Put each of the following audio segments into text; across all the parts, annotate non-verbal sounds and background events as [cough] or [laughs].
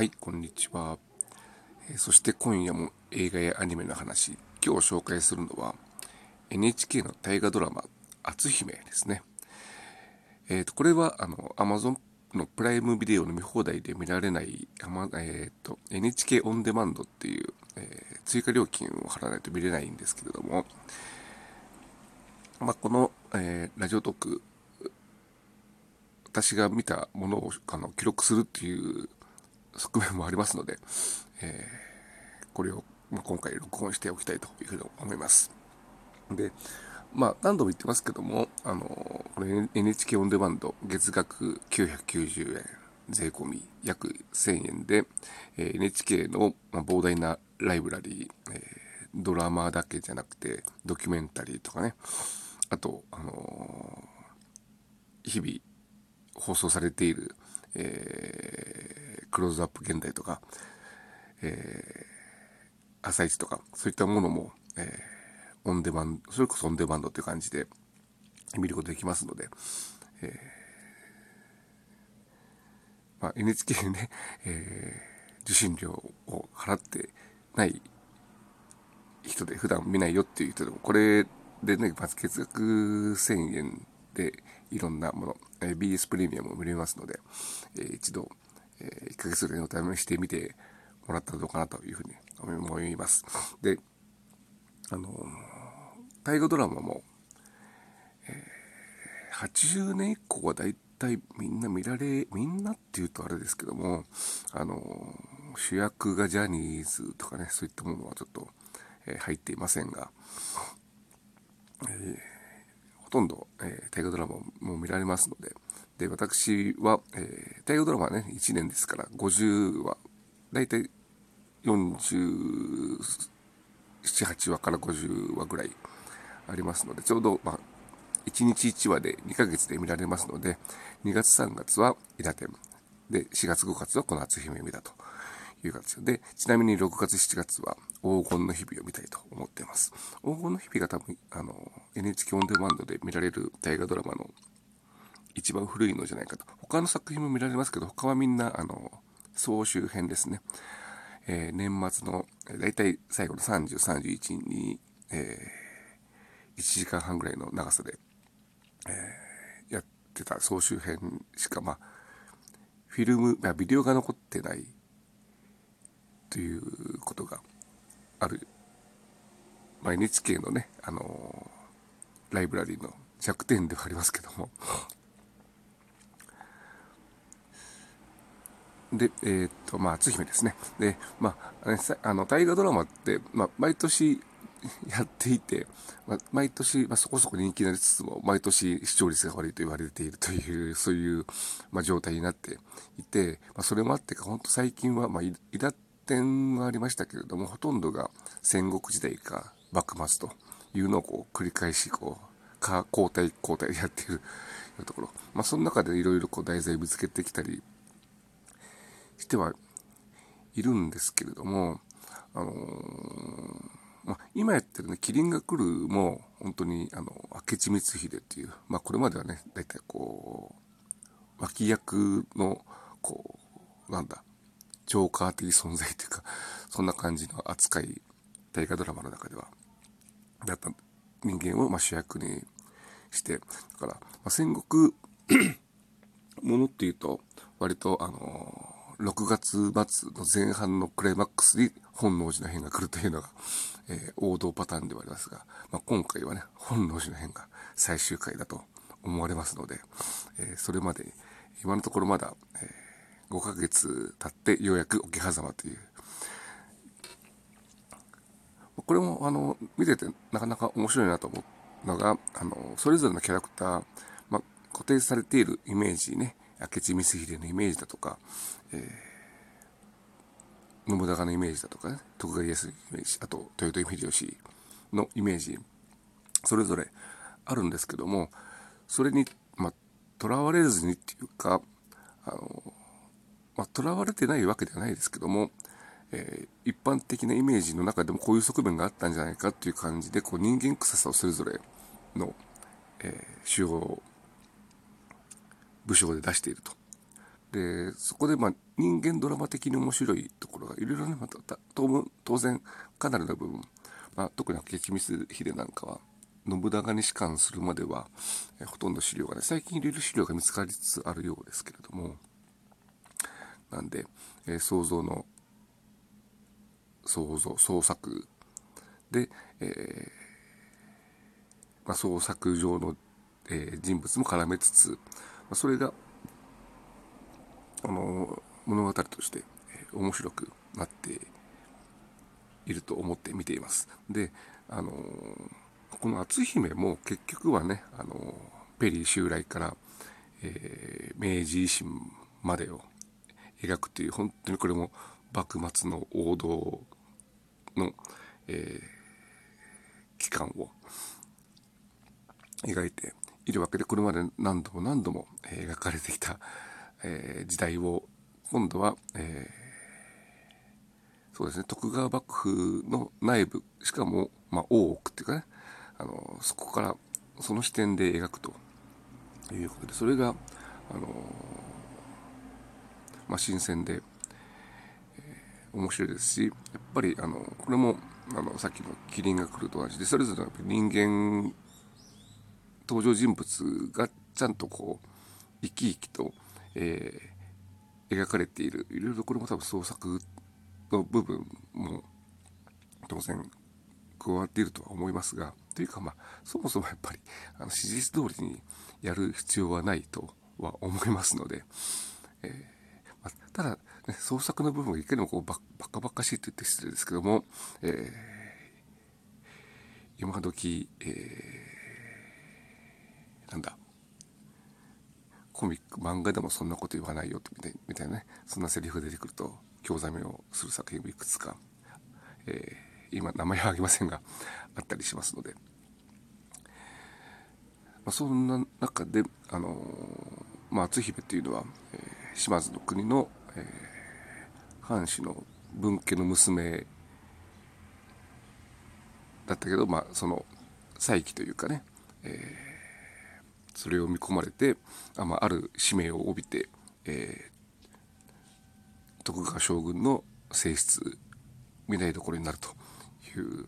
はい、こんにちは。そして今夜も映画やアニメの話、今日紹介するのは NHK の大河ドラマ、篤姫ですね。えっ、ー、と、これはあの Amazon のプライムビデオの見放題で見られない、えっ、ー、と、NHK オンデマンドっていう、えー、追加料金を払わないと見れないんですけれども、まあ、この、えー、ラジオトーク、私が見たものをあの記録するっていう側面もありますので、えー、これを、ま今回録音しておきたいというふうに思います。で、まあ、何度も言ってますけども、あの、これ NHK オンデマンド月額990円、税込み約1000円で、え、NHK の、ま膨大なライブラリー、え、ドラマだけじゃなくて、ドキュメンタリーとかね、あと、あの、日々放送されている、えークローズアップ現代とか、えー、朝一とか、そういったものも、えー、オンデマンド、それこそオンデマンドっていう感じで見ることできますので、えー、まあ、NHK にね、えー、受信料を払ってない人で普段見ないよっていう人でも、これでね、まず月額1000円でいろんなもの、え、BS プレミアムも見れますので、えー、一度え1ヶ月ぐらいお試ししてみてもらったらどうかなというふうに思います。で、あの、大河ドラマも、えー、80年以降は大体みんな見られ、みんなっていうとあれですけども、あの、主役がジャニーズとかね、そういったものはちょっと、え、入っていませんが、え、ほとんど、えー、大河ドラマも見られますので、で、私は、えー、大河ドラマはね、1年ですから、50話、だいたい47、8話から50話ぐらいありますので、ちょうど、まあ、1日1話で2ヶ月で見られますので、2月3月は伊達。で、4月5月はこの篤姫見だという形で、ちなみに6月7月は黄金の日々を見たいと思っています。黄金の日々が多分、あの、NHK オンデマンドで見られる大河ドラマの一番古いのじゃないかと。他の作品も見られますけど、他はみんな、あの、総集編ですね。えー、年末の、だいたい最後の30、31に、えー、1時間半ぐらいの長さで、えー、やってた総集編しか、まあ、フィルム、まあ、ビデオが残ってないということがある、まあ、NHK のね、あのー、ライブラリーの弱点ではありますけどもで、えー、っと、まあ、篤姫ですね。で、まあ、あの、大河ドラマって、まあ、毎年 [laughs] やっていて、まあ、毎年、まあ、そこそこ人気になりつつも、毎年視聴率が悪いと言われているという、そういう、まあ、状態になっていて、まあ、それもあってか、本当最近は、まあ、伊達天はありましたけれども、ほとんどが戦国時代か幕末というのをこう繰り返し、こう、か交代交代でやっている [laughs] ところ。まあ、その中でいろいろ題材ぶつけてきたり、してはいるんですけれども、あのー、まあ、今やってるね、キリンが来るも、本当に、あの、明智光秀っていう、まあ、これまではね、大体こう、脇役の、こう、なんだ、ジョーカー的存在というか、そんな感じの扱い、大河ドラマの中では、だった人間を、ま、主役にして、だから、ま、戦国 [clears throat] ものっていうと、割と、あの6月末の前半のクライマックスに本能寺の変が来るというのが、えー、王道パターンではありますが、まあ、今回はね、本能寺の変が最終回だと思われますので、えー、それまで、今のところまだ、えー、5ヶ月経ってようやく桶狭間という、これも、あの、見ててなかなか面白いなと思うのが、あの、それぞれのキャラクター、まあ、固定されているイメージね、明智光秀のイメージだとか、えー、信長のイメージだとかね、徳川家康のイメージ、あと豊臣秀吉のイメージ、それぞれあるんですけども、それに、まあ、囚われずにっていうか、あの、まあ、囚われてないわけではないですけども、えー、一般的なイメージの中でもこういう側面があったんじゃないかっていう感じで、こう人間臭さをそれぞれの、えー、主要武将で出していると。でそこでまあ人間ドラマ的に面白いところがいろいろねまた当然かなりの部分、まあ、特に激光秀なんかは信長に仕官するまでは、えほとんど資料がね最近いろいろ資料が見つかりつつあるようですけれどもなんで、えー、想像の想像創作で、えーまあ、創作上の、えー、人物も絡めつつ、まあ、それがあの物語として、え、面白くなっていると思って見ています。で、あのこの篤姫も結局はね、あのペリー襲来から、え明治維新までを描くという本当にこれも幕末の王道の、えー、期間を描いているわけでこれまで何度も何度も描かれてきた、[laughs] えー、時代を今度は、えー、そうですね徳川幕府の内部しかも、まあ、大奥っていうかねあのそこからその視点で描くということでそれがあのまあ、新鮮で、えー、面白いですしやっぱりあのこれもあのさっきの「キリンが来る」と同じでそれぞれの人間登場人物がちゃんとこう生き生きと、えー、描かれているいろいろこれも多分創作の部分も当然加わっているとは思いますがというかまあそもそもやっぱりあの史実通りにやる必要はないとは思いますので、えーただ、ね、創作の部分がいかにもこうババカバカしいと言って失礼ですけども、えー、今時、えー、なんだ、コミック、漫画でもそんなこと言わないよみたいみたいなね、そんなセリフが出てくると、興ざめをする作品もいくつか、えー、今名前は挙げませんが、あったりしますので、まあ、そんな中で、あのー、まあ、篤姫っていうのは、えー、島津の国の、えー、藩士の分家の娘だったけど、まあ、その再起というかね、えー、それを見込まれてあ,、まあ、ある使命を帯びて、えー、徳川将軍の正室見ないところになるという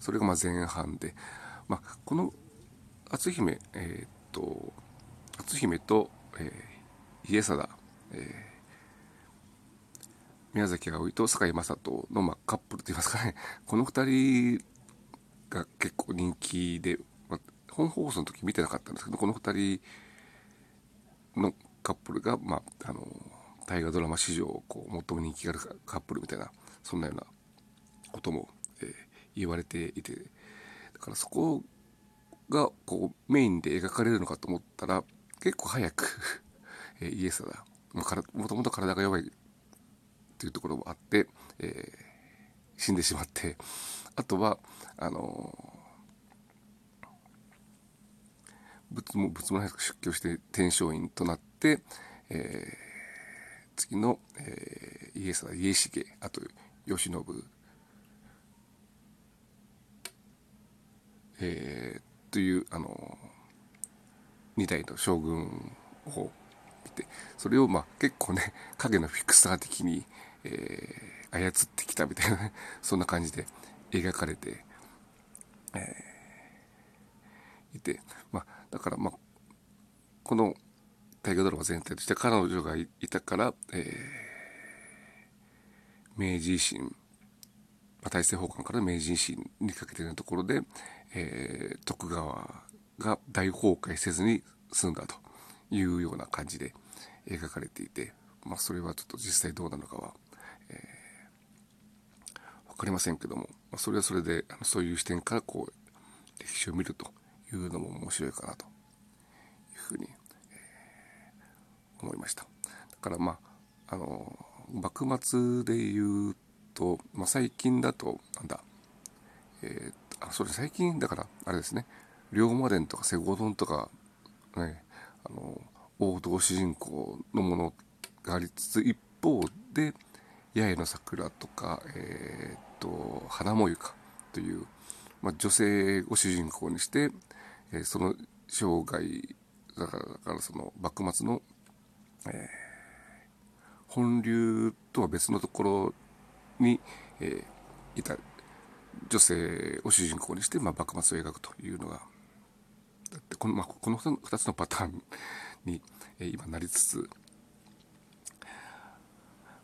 それがまあ前半で、まあ、この篤姫えー、っと篤姫と、えー、家貞、えー、宮崎葵と堺雅人の、まあ、カップルといいますかね。[laughs] この2人が結構人気で、まあ、本放送の時見てなかったんですけどこの2人のカップルが、まあ、あの大河ドラマ史上こう最も人気があるカップルみたいなそんなようなことも、えー、言われていてだからそこがこうメインで描かれるのかと思ったら結構早くえイエスだ。もともと体が弱いっていうところもあって、えー、死んでしまって。あとはあの、仏も仏も出家して天璋院となって、えー、次の、えー、イエスだ。家重あと慶喜えー、というあの2代の将軍を見てそれをまあ結構ね [laughs] 影のフィクサー的に、えー、操ってきたみたいな [laughs] そんな感じで描かれて、えー、いてまあだからまあこの大河ドラマ全体として彼女がいたから、えー、明治維新、まあ、大政奉還から明治維新にかけてのところで、えー、徳川が大崩壊せずに済んだと。いうような感じで描かれていて、まあ、それはちょっと実際どうなのかは、えー、分かりませんけども、まあ、それはそれでそういう視点からこう歴史を見るというのも面白いかなというふうに、えー、思いました。だからまああの幕末で言うと、まあ、最近だとなんだえー、あそれ最近だからあれですね龍馬伝とか西郷どんとかねあの王道主人公のものがありつつ一方で八重の桜とか、えー、っと花もゆかという、まあ、女性を主人公にして、えー、その生涯だからだからその幕末のえー、本流とは別のところに、えー、いた女性を主人公にして、まあ、幕末を描くというのがこの,、まあ、この2つのパターンに、え、今なりつつ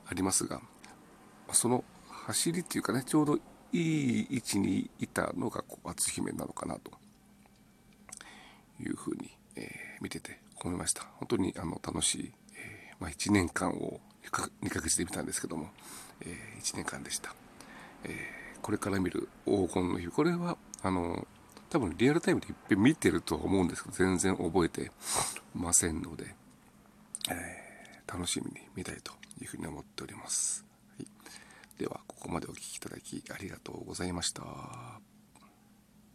ありますがその走りっていうかねちょうどいい位置にいたのがこう篤姫なのかなと。いうふうに、えー、見てて思いました。本当にあの楽しい、えー、まあ、1年間を2ヶ月で見たんですけども、えー、1年間でした、えこれから見る黄金の日。これはあの多分リアルタイムでいっぺん見てるとは思うんですけど全然覚えてませんので、え楽しみに見たいというふうに思っております、はい、ではここまでお聴きいただきありがとうございました。